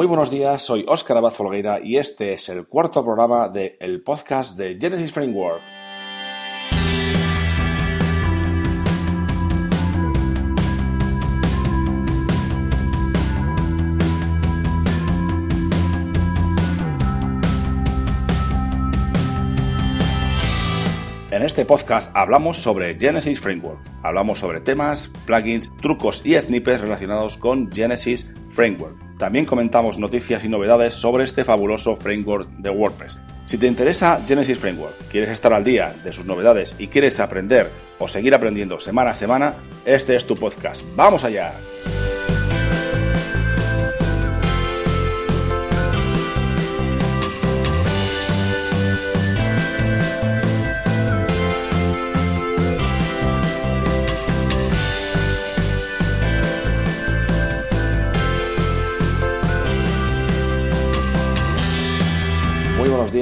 Muy buenos días, soy Óscar Abad Folgueira y este es el cuarto programa del el podcast de Genesis Framework. En este podcast hablamos sobre Genesis Framework. Hablamos sobre temas, plugins, trucos y snippets relacionados con Genesis Framework. También comentamos noticias y novedades sobre este fabuloso framework de WordPress. Si te interesa Genesis Framework, quieres estar al día de sus novedades y quieres aprender o seguir aprendiendo semana a semana, este es tu podcast. ¡Vamos allá!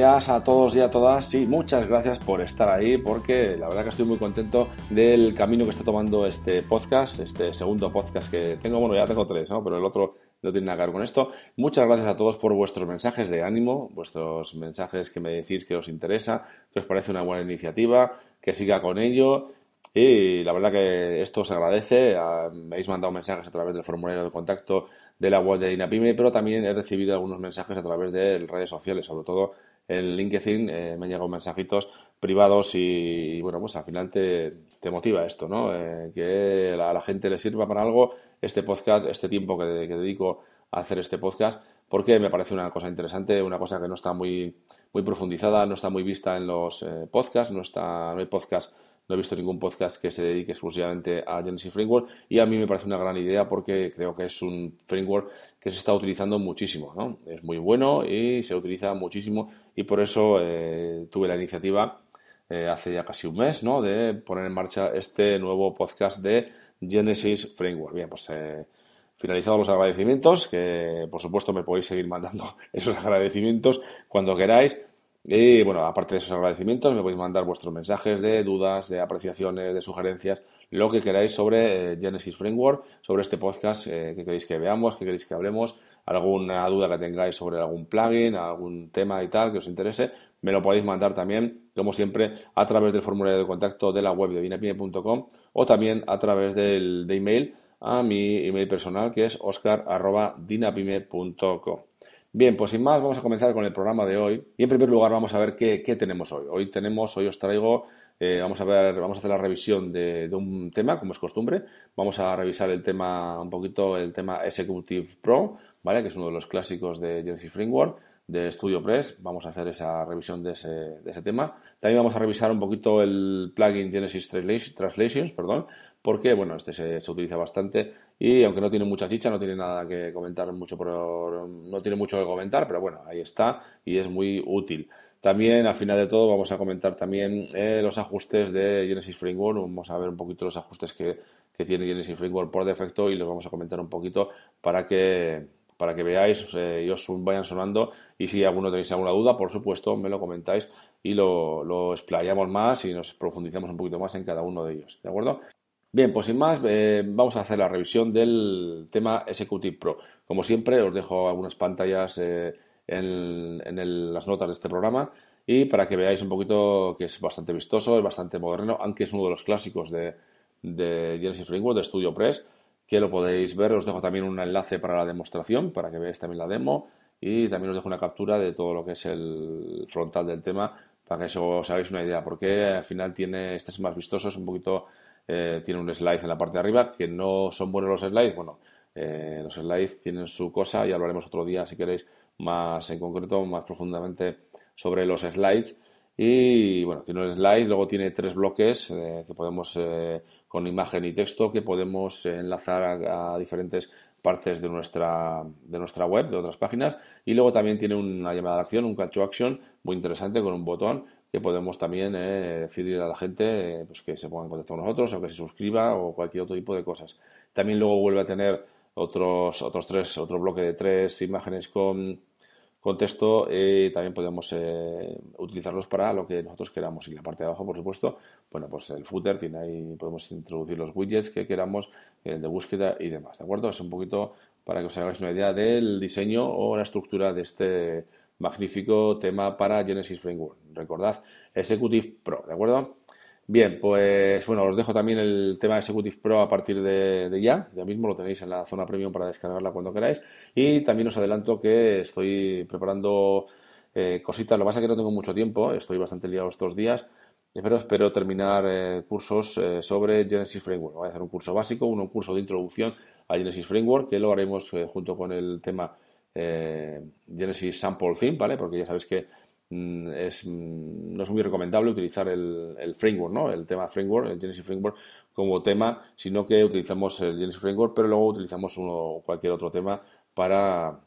Días a todos y a todas. Sí, muchas gracias por estar ahí porque la verdad que estoy muy contento del camino que está tomando este podcast, este segundo podcast que tengo. Bueno, ya tengo tres, ¿no? Pero el otro no tiene nada que ver con esto. Muchas gracias a todos por vuestros mensajes de ánimo, vuestros mensajes que me decís que os interesa, que os parece una buena iniciativa, que siga con ello. Y la verdad que esto os agradece. Ah, me habéis mandado mensajes a través del formulario de contacto de la web de Dinapime, pero también he recibido algunos mensajes a través de redes sociales, sobre todo en LinkedIn eh, me han llegado mensajitos privados y, bueno, pues al final te, motiva esto, ¿no? Eh, que a la gente le sirva para algo este podcast, este tiempo que, dedico a hacer este podcast, porque me parece una cosa interesante, una cosa que no está muy, muy profundizada, no está muy vista en los eh, podcasts, no, está, no hay podcast no he visto ningún podcast que se dedique exclusivamente a Genesis Framework y a mí me parece una gran idea porque creo que es un framework que se está utilizando muchísimo. ¿no? Es muy bueno y se utiliza muchísimo y por eso eh, tuve la iniciativa eh, hace ya casi un mes ¿no? de poner en marcha este nuevo podcast de Genesis Framework. Bien, pues eh, finalizados los agradecimientos, que por supuesto me podéis seguir mandando esos agradecimientos cuando queráis. Y bueno, aparte de esos agradecimientos, me podéis mandar vuestros mensajes de dudas, de apreciaciones, de sugerencias, lo que queráis sobre eh, Genesis Framework, sobre este podcast eh, que queréis que veamos, que queréis que hablemos, alguna duda que tengáis sobre algún plugin, algún tema y tal que os interese, me lo podéis mandar también, como siempre, a través del formulario de contacto de la web de dinapime.com o también a través del de email a mi email personal que es oscar.dinapime.com. Bien, pues sin más, vamos a comenzar con el programa de hoy. Y en primer lugar, vamos a ver qué, tenemos hoy. Hoy tenemos, hoy os traigo, eh, vamos a ver, vamos a hacer la revisión de, un tema, como es costumbre. Vamos a revisar el tema, un poquito el tema Executive Pro, ¿vale? Que es uno de los clásicos de Genesis Framework de Studio Press. Vamos a hacer esa revisión de ese, de ese, tema. También vamos a revisar un poquito el plugin Genesis Translations, perdón, porque bueno, este se, utiliza bastante y aunque no tiene mucha chicha, no tiene nada que comentar mucho, por, no tiene mucho que comentar, pero bueno, ahí está y es muy útil. También al final de todo vamos a comentar también eh, los ajustes de Genesis Framework, vamos a ver un poquito los ajustes que, que tiene Genesis Framework por defecto y los vamos a comentar un poquito para que para que veáis eh, os vayan sonando. Y si alguno tenéis alguna duda, por supuesto, me lo comentáis y lo, lo explayamos más y nos profundizamos un poquito más en cada uno de ellos. ¿De acuerdo? Bien, pues sin más, eh, vamos a hacer la revisión del tema Executive Pro. Como siempre, os dejo algunas pantallas eh, en, las notas de este programa y para que veáis un poquito que es bastante vistoso, es bastante moderno, aunque es uno de los clásicos de, de Genesis Framework, de Studio Press que lo podéis ver. Os dejo también un enlace para la demostración, para que veáis también la demo. Y también os dejo una captura de todo lo que es el frontal del tema, para que eso os hagáis una idea. Porque al final tiene, este es más vistoso, es un poquito, eh, tiene un slide en la parte de arriba, que no son buenos los slides. Bueno, eh, los slides tienen su cosa y hablaremos otro día, si queréis, más en concreto, más profundamente sobre los slides. Y bueno, tiene un slide, luego tiene tres bloques eh, que podemos con imagen y texto que podemos enlazar a, diferentes partes de nuestra, de nuestra web, de otras páginas. Y luego también tiene una llamada de acción, un call to action muy interesante con un botón que podemos también eh, a la gente eh, pues que se ponga en contacto con nosotros o que se suscriba o cualquier otro tipo de cosas. También luego vuelve a tener otros, otros tres, otro bloque de tres imágenes con contexto y también podemos eh, utilizarlos para lo que nosotros queramos. Y la parte de abajo, por supuesto, bueno, pues el footer tiene ahí, podemos introducir los widgets que queramos, el de búsqueda y demás, ¿de acuerdo? Es un poquito para que os hagáis una idea del diseño o la estructura de este magnífico tema para Genesis Framework. Recordad, Executive Pro, ¿de acuerdo? Bien, pues bueno, os dejo también el tema Executive Pro a partir de, ya. Ya mismo lo tenéis en la zona premium para descargarla cuando queráis. Y también os adelanto que estoy preparando eh, cositas. Lo que pasa es que no tengo mucho tiempo, estoy bastante liado estos días. Pero espero terminar eh, cursos eh, sobre Genesis Framework. Voy a hacer un curso básico, un curso de introducción a Genesis Framework, que lo haremos junto con el tema Genesis Sample Theme, ¿vale? Porque ya sabéis que Mm, es, mm, no es muy recomendable utilizar el, framework, ¿no? el tema framework, el Genesis Framework como tema, sino que utilizamos el Genesis Framework, pero luego utilizamos uno, cualquier otro tema para,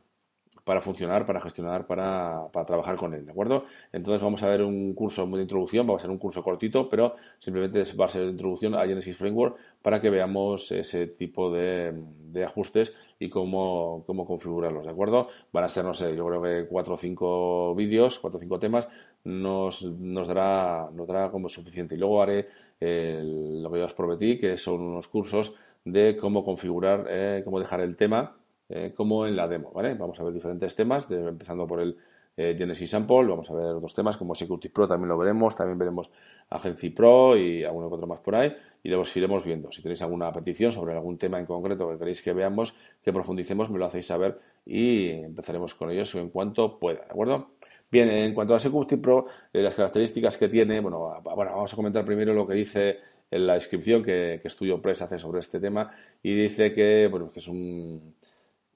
para funcionar, para gestionar, para, trabajar con él, ¿de acuerdo? Entonces vamos a ver un curso de introducción, va a ser un curso cortito, pero simplemente va a ser de introducción a Genesis Framework para que veamos ese tipo de, de ajustes y cómo, cómo, configurarlos, ¿de acuerdo? Van a ser, no sé, yo creo que cuatro o cinco vídeos, cuatro o cinco temas, nos, nos, dará, nos dará como suficiente. Y luego haré lo que ya os prometí, que son unos cursos de cómo configurar, eh, cómo dejar el tema eh, como en la demo, ¿vale? Vamos a ver diferentes temas, empezando por el eh, Genesis Sample, vamos a ver otros temas como Security Pro, también lo veremos, también veremos Agency Pro y alguno que otro más por ahí, y luego iremos viendo. Si tenéis alguna petición sobre algún tema en concreto que queréis que veamos, que profundicemos, me lo hacéis saber y empezaremos con ellos en cuanto pueda, ¿de acuerdo? Bien, en cuanto a Security Pro, eh, las características que tiene, bueno, bueno, vamos a comentar primero lo que dice en la descripción que, que Studio Press hace sobre este tema y dice que, bueno, que es un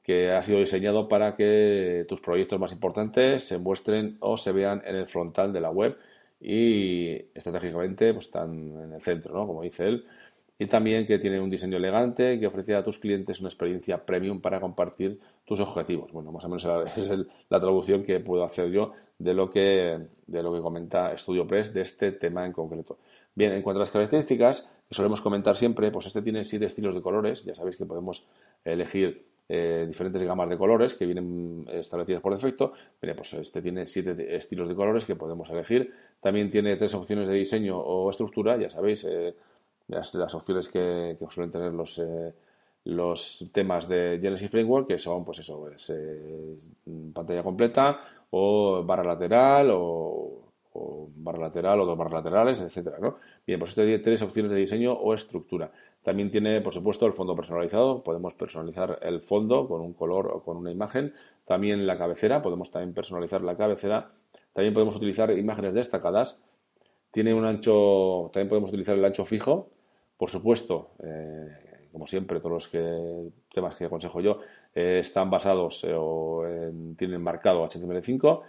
que ha sido diseñado para que tus proyectos más importantes se muestren o se vean en el frontal de la web y estratégicamente pues, están en el centro, ¿no? como dice él. Y también que tiene un diseño elegante que ofrece a tus clientes una experiencia premium para compartir tus objetivos. Bueno, más o menos es la traducción que puedo hacer yo de lo que, de lo que comenta StudioPress de este tema en concreto. Bien, en cuanto a las características, que solemos comentar siempre, pues este tiene siete estilos de colores. Ya sabéis que podemos elegir eh, diferentes gamas de colores que vienen establecidas por defecto. pues este tiene siete estilos de colores que podemos elegir. También tiene tres opciones de diseño o estructura, ya sabéis, eh, las, opciones que, suelen tener los, eh, los temas de Genesis Framework, que son, pues eso, pues, pantalla completa o barra lateral o, barra lateral o dos barras laterales, etcétera, ¿no? Bien, pues este tiene tres opciones de diseño o estructura. También tiene, por supuesto, el fondo personalizado. Podemos personalizar el fondo con un color o con una imagen. También la cabecera, podemos también personalizar la cabecera. También podemos utilizar imágenes destacadas. Tiene un ancho, también podemos utilizar el ancho fijo. Por supuesto, eh, como siempre, todos los que, temas que aconsejo yo eh, están basados eh, o tienen marcado HTML5.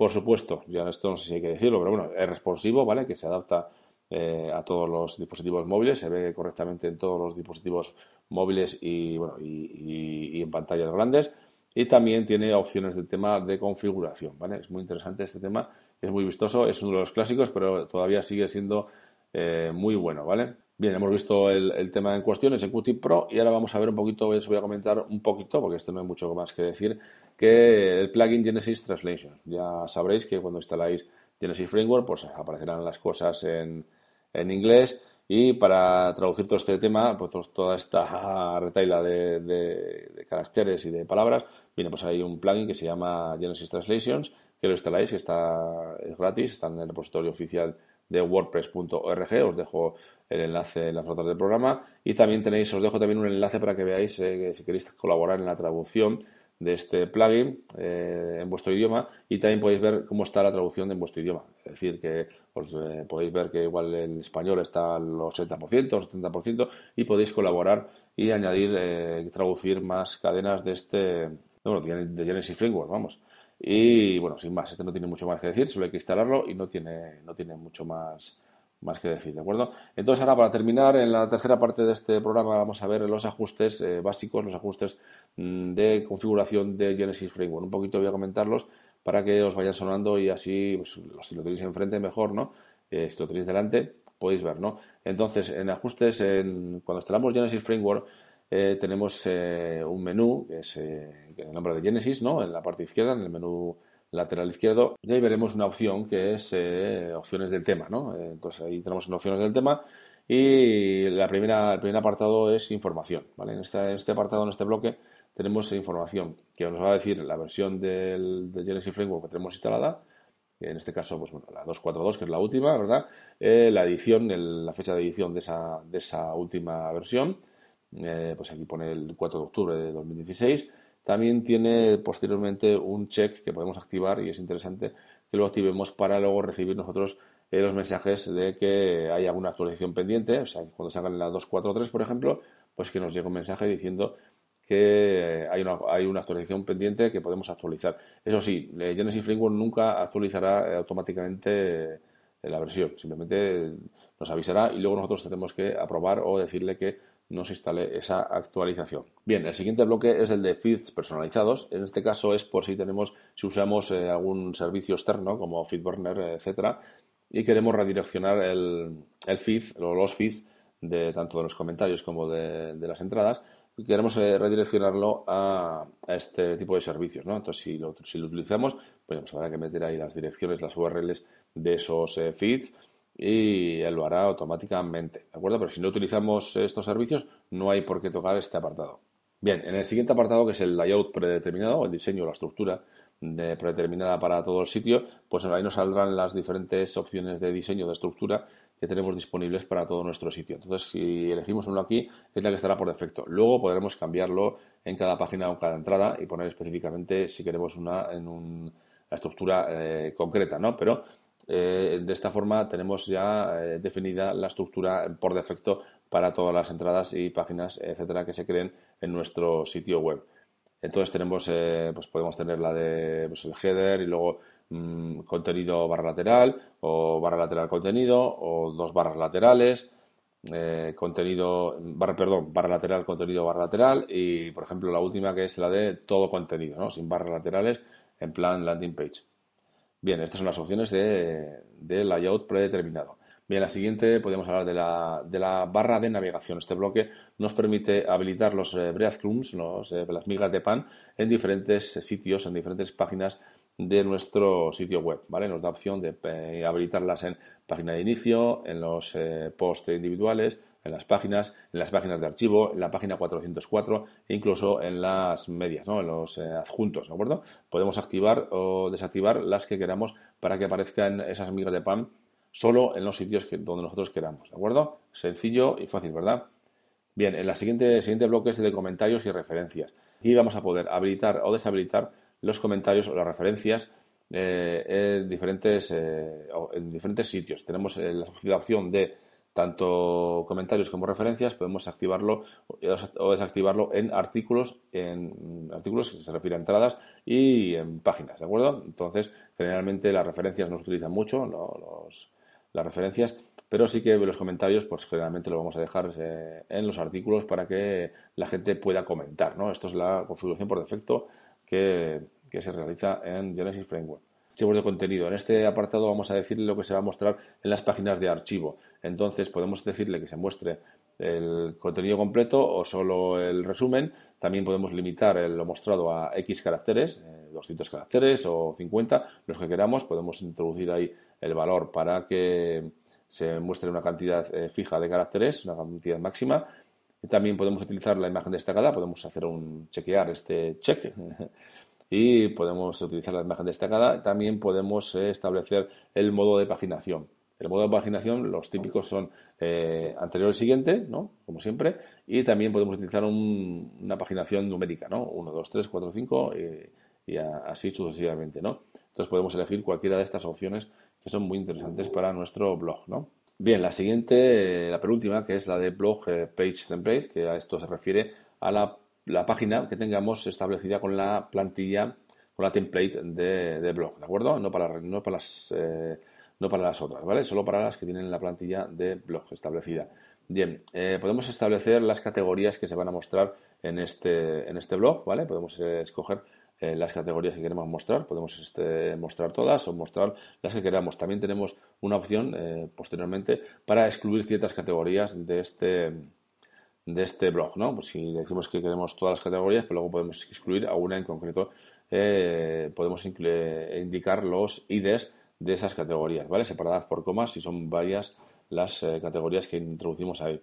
Por supuesto, ya esto no sé si hay que decirlo, pero bueno, es responsivo, ¿vale? Que se adapta eh, a todos los dispositivos móviles, se ve correctamente en todos los dispositivos móviles y, bueno, y, en pantallas grandes. Y también tiene opciones del tema de configuración, ¿vale? Es muy interesante este tema, es muy vistoso, es uno de los clásicos, pero todavía sigue siendo eh, muy bueno, ¿vale? Bien, hemos visto el, tema en cuestión, Executive Pro, y ahora vamos a ver un poquito, os voy a comentar un poquito, porque esto no hay mucho más que decir, que el plugin Genesis Translation. Ya sabréis que cuando instaláis Genesis Framework, pues aparecerán las cosas en, en inglés. Y para traducir todo este tema, pues toda esta retaila de, caracteres y de palabras, viene pues hay un plugin que se llama Genesis Translations, que lo instaláis, que está, es gratis, está en el repositorio oficial de wordpress.org, os dejo el enlace en las notas del programa. Y también tenéis, os dejo también un enlace para que veáis eh, que si queréis colaborar en la traducción de este plugin eh, en vuestro idioma y también podéis ver cómo está la traducción en vuestro idioma. Es decir, que os eh, podéis ver que igual en español está al 80%, 70% y podéis colaborar y añadir, eh, traducir más cadenas de este, bueno, de Genesis Framework, vamos. Y bueno, sin más, este no tiene mucho más que decir, solo hay que instalarlo y no tiene, no tiene mucho más más que decir, ¿de acuerdo? Entonces ahora para terminar, en la tercera parte de este programa vamos a ver los ajustes eh, básicos, los ajustes mm, de configuración de Genesis Framework. Un poquito voy a comentarlos para que os vayan sonando y así, pues, si lo tenéis enfrente mejor, ¿no? Eh, si lo tenéis delante, podéis ver, ¿no? Entonces, en ajustes, en, cuando instalamos Genesis Framework, eh, tenemos un menú, que es el nombre de Genesis, ¿no? En la parte izquierda, en el menú lateral izquierdo, y ahí veremos una opción que es eh, opciones del tema, ¿no? Entonces ahí tenemos opciones del tema y la primera, el primer apartado es información, ¿vale? En este, este apartado, en este bloque, tenemos información que nos va a decir la versión del, de Genesis Framework que tenemos instalada, en este caso, pues bueno, la 242, que es la última, ¿verdad? Eh, la edición, la fecha de edición de esa, de esa última versión, eh, pues aquí pone el 4 de octubre de 2016. También tiene posteriormente un check que podemos activar y es interesante que lo activemos para luego recibir nosotros eh, los mensajes de que hay alguna actualización pendiente, o sea, cuando salgan la 243, por ejemplo, pues que nos llegue un mensaje diciendo que hay una, hay una actualización pendiente que podemos actualizar. Eso sí, Genesis Framework nunca actualizará eh, automáticamente eh, la versión, simplemente nos avisará y luego nosotros tenemos que aprobar o decirle que nos instale esa actualización. Bien, el siguiente bloque es el de feeds personalizados. En este caso es por si tenemos, si usamos eh, algún servicio externo como FeedBurner, etcétera, y queremos redireccionar el, el feed o los feeds de tanto de los comentarios como de las entradas queremos eh, redireccionarlo a, este tipo de servicios, ¿no? Entonces, si lo, utilizamos, pues habrá que meter ahí las direcciones, las URLs de esos eh, feeds y él lo hará automáticamente, ¿de acuerdo? Pero si no utilizamos estos servicios, no hay por qué tocar este apartado. Bien, en el siguiente apartado, que es el layout predeterminado, el diseño, la estructura predeterminada para todo el sitio, pues ahí nos saldrán las diferentes opciones de diseño, de estructura que tenemos disponibles para todo nuestro sitio. Entonces, si elegimos uno aquí, es la que estará por defecto. Luego podremos cambiarlo en cada página o cada entrada y poner específicamente si queremos una en una estructura eh, concreta, ¿no? Pero eh, de esta forma tenemos ya eh, definida la estructura por defecto para todas las entradas y páginas, etcétera, que se creen en nuestro sitio web. Entonces tenemos, pues podemos tener la de pues, el header y luego Mm, contenido barra lateral o barra lateral contenido o dos barras laterales, eh, contenido, barra, perdón, barra lateral, contenido barra lateral y, por ejemplo, la última que es la de todo contenido, ¿no? sin barras laterales en plan landing page. Bien, estas son las opciones de, layout predeterminado. Bien, la siguiente podemos hablar de la, de la, barra de navegación. Este bloque nos permite habilitar los eh, breadcrumbs, eh, las migas de pan, en diferentes sitios, en diferentes páginas de nuestro sitio web, ¿vale? Nos da opción de eh, habilitarlas en página de inicio, en los eh, posts individuales, en las páginas, en las páginas de archivo, en la página 404 e incluso en las medias, ¿no? en los eh, adjuntos, ¿de acuerdo? Podemos activar o desactivar las que queramos para que aparezcan esas migas de pan solo en los sitios que, donde nosotros queramos, ¿de acuerdo? Sencillo y fácil, ¿verdad? Bien, en la siguiente, siguiente bloque es de comentarios y referencias. y vamos a poder habilitar o deshabilitar los comentarios o las referencias eh, en, diferentes, eh, en diferentes sitios. Tenemos eh, la opción de tanto comentarios como referencias, podemos activarlo o desactivarlo en artículos, en artículos que se refiere a entradas y en páginas, ¿de acuerdo? Entonces, generalmente las referencias no se utilizan mucho, las referencias, pero sí que los comentarios, pues generalmente lo vamos a dejar en los artículos para que la gente pueda comentar, ¿no? Esto es la configuración por defecto que, se realiza en Genesis Framework. Archivos de contenido. En este apartado vamos a decirle lo que se va a mostrar en las páginas de archivo. Entonces podemos decirle que se muestre el contenido completo o solo el resumen. También podemos limitar lo mostrado a X caracteres, 200 eh, caracteres o 50, los que queramos. Podemos introducir ahí el valor para que se muestre una cantidad eh, fija de caracteres, una cantidad máxima. También podemos utilizar la imagen destacada, podemos hacer un chequear este check y podemos utilizar la imagen destacada. También podemos eh, establecer el modo de paginación. El modo de paginación, los típicos son eh, anterior y siguiente, ¿no? Como siempre, y también podemos utilizar una paginación numérica, ¿no? 1, 2, 3, 4, 5 y, así sucesivamente, ¿no? Entonces podemos elegir cualquiera de estas opciones que son muy interesantes para nuestro blog, ¿no? Bien, la siguiente, la penúltima, que es la de blog eh, page template, que a esto se refiere a la, página que tengamos establecida con la plantilla, con la template de, blog, ¿de acuerdo? No para, no para las eh, no para las otras, ¿vale? Solo para las que tienen la plantilla de blog establecida. Bien, eh, podemos establecer las categorías que se van a mostrar en este, en este blog, ¿vale? Podemos escoger eh, las categorías que queremos mostrar. Podemos este, mostrar todas o mostrar las que queramos. También tenemos una opción posteriormente para excluir ciertas categorías de este, de este blog. ¿no? Pues si decimos que queremos todas las categorías, pues luego podemos excluir alguna en concreto. Eh, podemos indicar los IDs de esas categorías, ¿vale? Separadas por comas si son varias las categorías que introducimos ahí.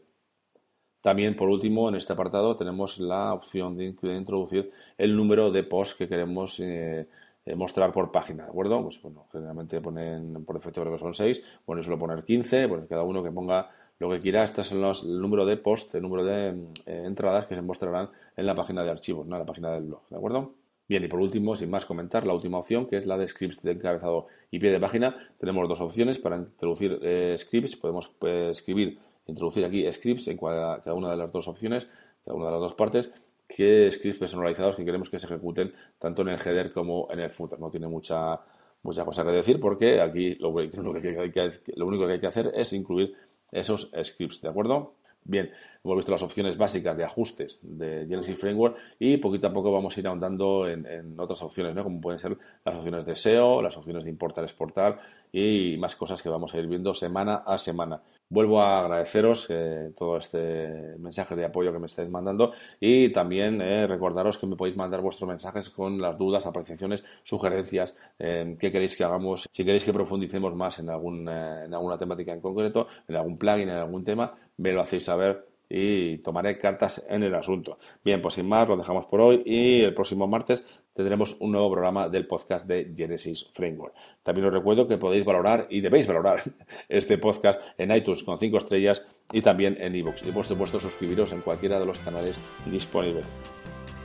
También, por último, en este apartado tenemos la opción de introducir el número de posts que queremos eh, eh, mostrar por página, ¿de acuerdo? Pues bueno, generalmente ponen por defecto creo que son 6, bueno, suelo poner 15, pues cada uno que ponga lo que quiera, este es el número de posts, el número de eh, entradas que se mostrarán en la página de archivos, ¿no? en la página del blog, ¿de acuerdo? Bien, y por último, sin más comentar, la última opción, que es la de scripts de encabezado y pie de página. Tenemos dos opciones para introducir scripts. Podemos escribir introducir aquí scripts en cada, una de las dos opciones, cada una de las dos partes, que scripts personalizados que queremos que se ejecuten tanto en el header como en el footer. No tiene mucha, mucha cosa que decir porque aquí lo, hay que, lo único que hay que hacer es incluir esos scripts, ¿de acuerdo? Bien, hemos visto las opciones básicas de ajustes de Genesis Framework y poquito a poco vamos a ir ahondando en, en, otras opciones, ¿no? como pueden ser las opciones de SEO, las opciones de importar, exportar y más cosas que vamos a ir viendo semana a semana. Vuelvo a agradeceros eh, todo este mensaje de apoyo que me estáis mandando y también eh, recordaros que me podéis mandar vuestros mensajes con las dudas, apreciaciones, sugerencias, eh, qué queréis que hagamos, si queréis que profundicemos más en, algún, en alguna temática en concreto, en algún plugin, en algún tema, me lo hacéis saber y tomaré cartas en el asunto. Bien, pues sin más, lo dejamos por hoy y el próximo martes tendremos un nuevo programa del podcast de Genesis Framework. También os recuerdo que podéis valorar y debéis valorar este podcast en iTunes con 5 estrellas y también en iVoox. Y por supuesto suscribiros en cualquiera de los canales disponibles.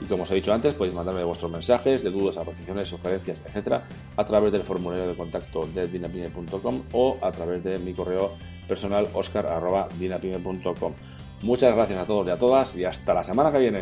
Y como os he dicho antes, podéis mandarme vuestros mensajes de dudas, apreciaciones, sugerencias, etcétera, a través del formulario de contacto de dinapime.com o a través de mi correo personal oscar.dinapime.com. Muchas gracias a todos y a todas y hasta la semana que viene.